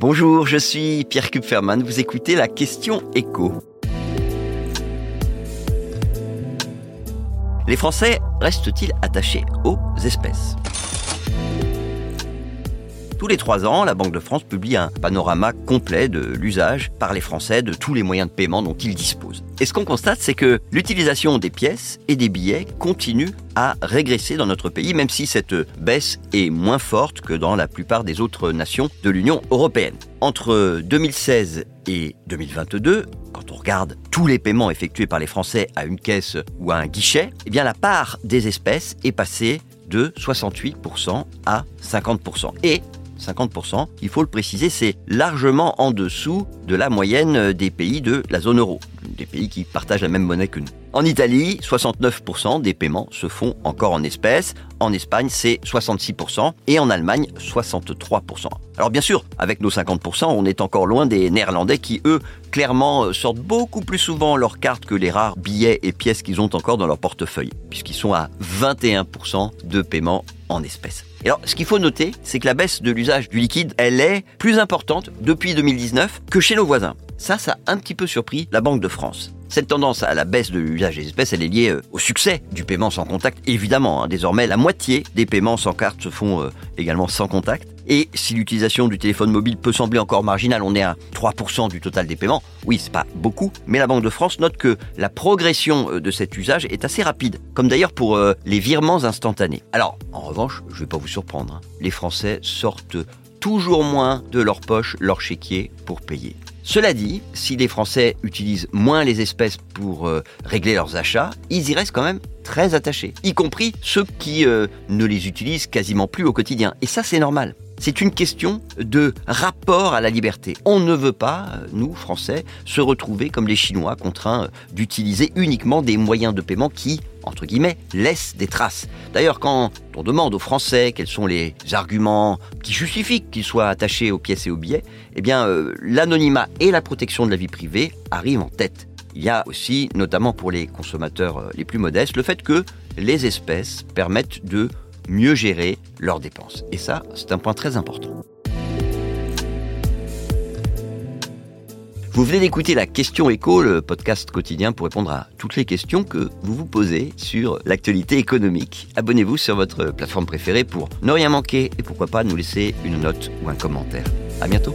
Bonjour, je suis Pierre Kupferman, vous écoutez la question écho. Les Français restent-ils attachés aux espèces? Tous les trois ans, la Banque de France publie un panorama complet de l'usage par les Français de tous les moyens de paiement dont ils disposent. Et ce qu'on constate, c'est que l'utilisation des pièces et des billets continue à régresser dans notre pays, même si cette baisse est moins forte que dans la plupart des autres nations de l'Union européenne. Entre 2016 et 2022, quand on regarde tous les paiements effectués par les Français à une caisse ou à un guichet, eh bien la part des espèces est passée de 68% à 50%. Et 50%, il faut le préciser, c'est largement en dessous de la moyenne des pays de la zone euro, des pays qui partagent la même monnaie que nous. En Italie, 69% des paiements se font encore en espèces. En Espagne, c'est 66% et en Allemagne, 63%. Alors bien sûr, avec nos 50%, on est encore loin des Néerlandais qui, eux, clairement euh, sortent beaucoup plus souvent leurs cartes que les rares billets et pièces qu'ils ont encore dans leur portefeuille, puisqu'ils sont à 21% de paiement en espèces. Alors, ce qu'il faut noter, c'est que la baisse de l'usage du liquide, elle est plus importante depuis 2019 que chez nos voisins. Ça, ça a un petit peu surpris la Banque de France. Cette tendance à la baisse de l'usage des espèces, elle est liée euh, au succès du paiement sans contact. Évidemment, hein. désormais, la moitié des paiements sans carte se font euh, également sans contact. Et si l'utilisation du téléphone mobile peut sembler encore marginale, on est à 3% du total des paiements. Oui, c'est pas beaucoup, mais la Banque de France note que la progression euh, de cet usage est assez rapide, comme d'ailleurs pour les virements instantanés. Alors, en revanche, je vais pas vous surprendre, hein. les Français sortent toujours moins de leur poche leur chéquier pour payer. Cela dit, si les Français utilisent moins les espèces pour euh, régler leurs achats, ils y restent quand même très attachés, y compris ceux qui euh, ne les utilisent quasiment plus au quotidien. Et ça, c'est normal. C'est une question de rapport à la liberté. On ne veut pas, euh, nous, Français, se retrouver comme les Chinois, contraints d'utiliser uniquement des moyens de paiement qui, entre guillemets, laissent des traces. D'ailleurs, quand on demande aux Français quels sont les arguments qui justifient qu'ils soient attachés aux pièces et aux billets, eh bien, euh, l'anonymat et la protection de la vie privée arrivent en tête. Il y a aussi, notamment pour les consommateurs euh, les plus modestes, le fait que les espèces permettent de mieux gérer leurs dépenses. Et ça, c'est un point très important. Vous venez d'écouter la question écho, le podcast quotidien pour répondre à toutes les questions que vous vous posez sur l'actualité économique. Abonnez-vous sur votre plateforme préférée pour ne rien manquer et pourquoi pas nous laisser une note ou un commentaire. À bientôt.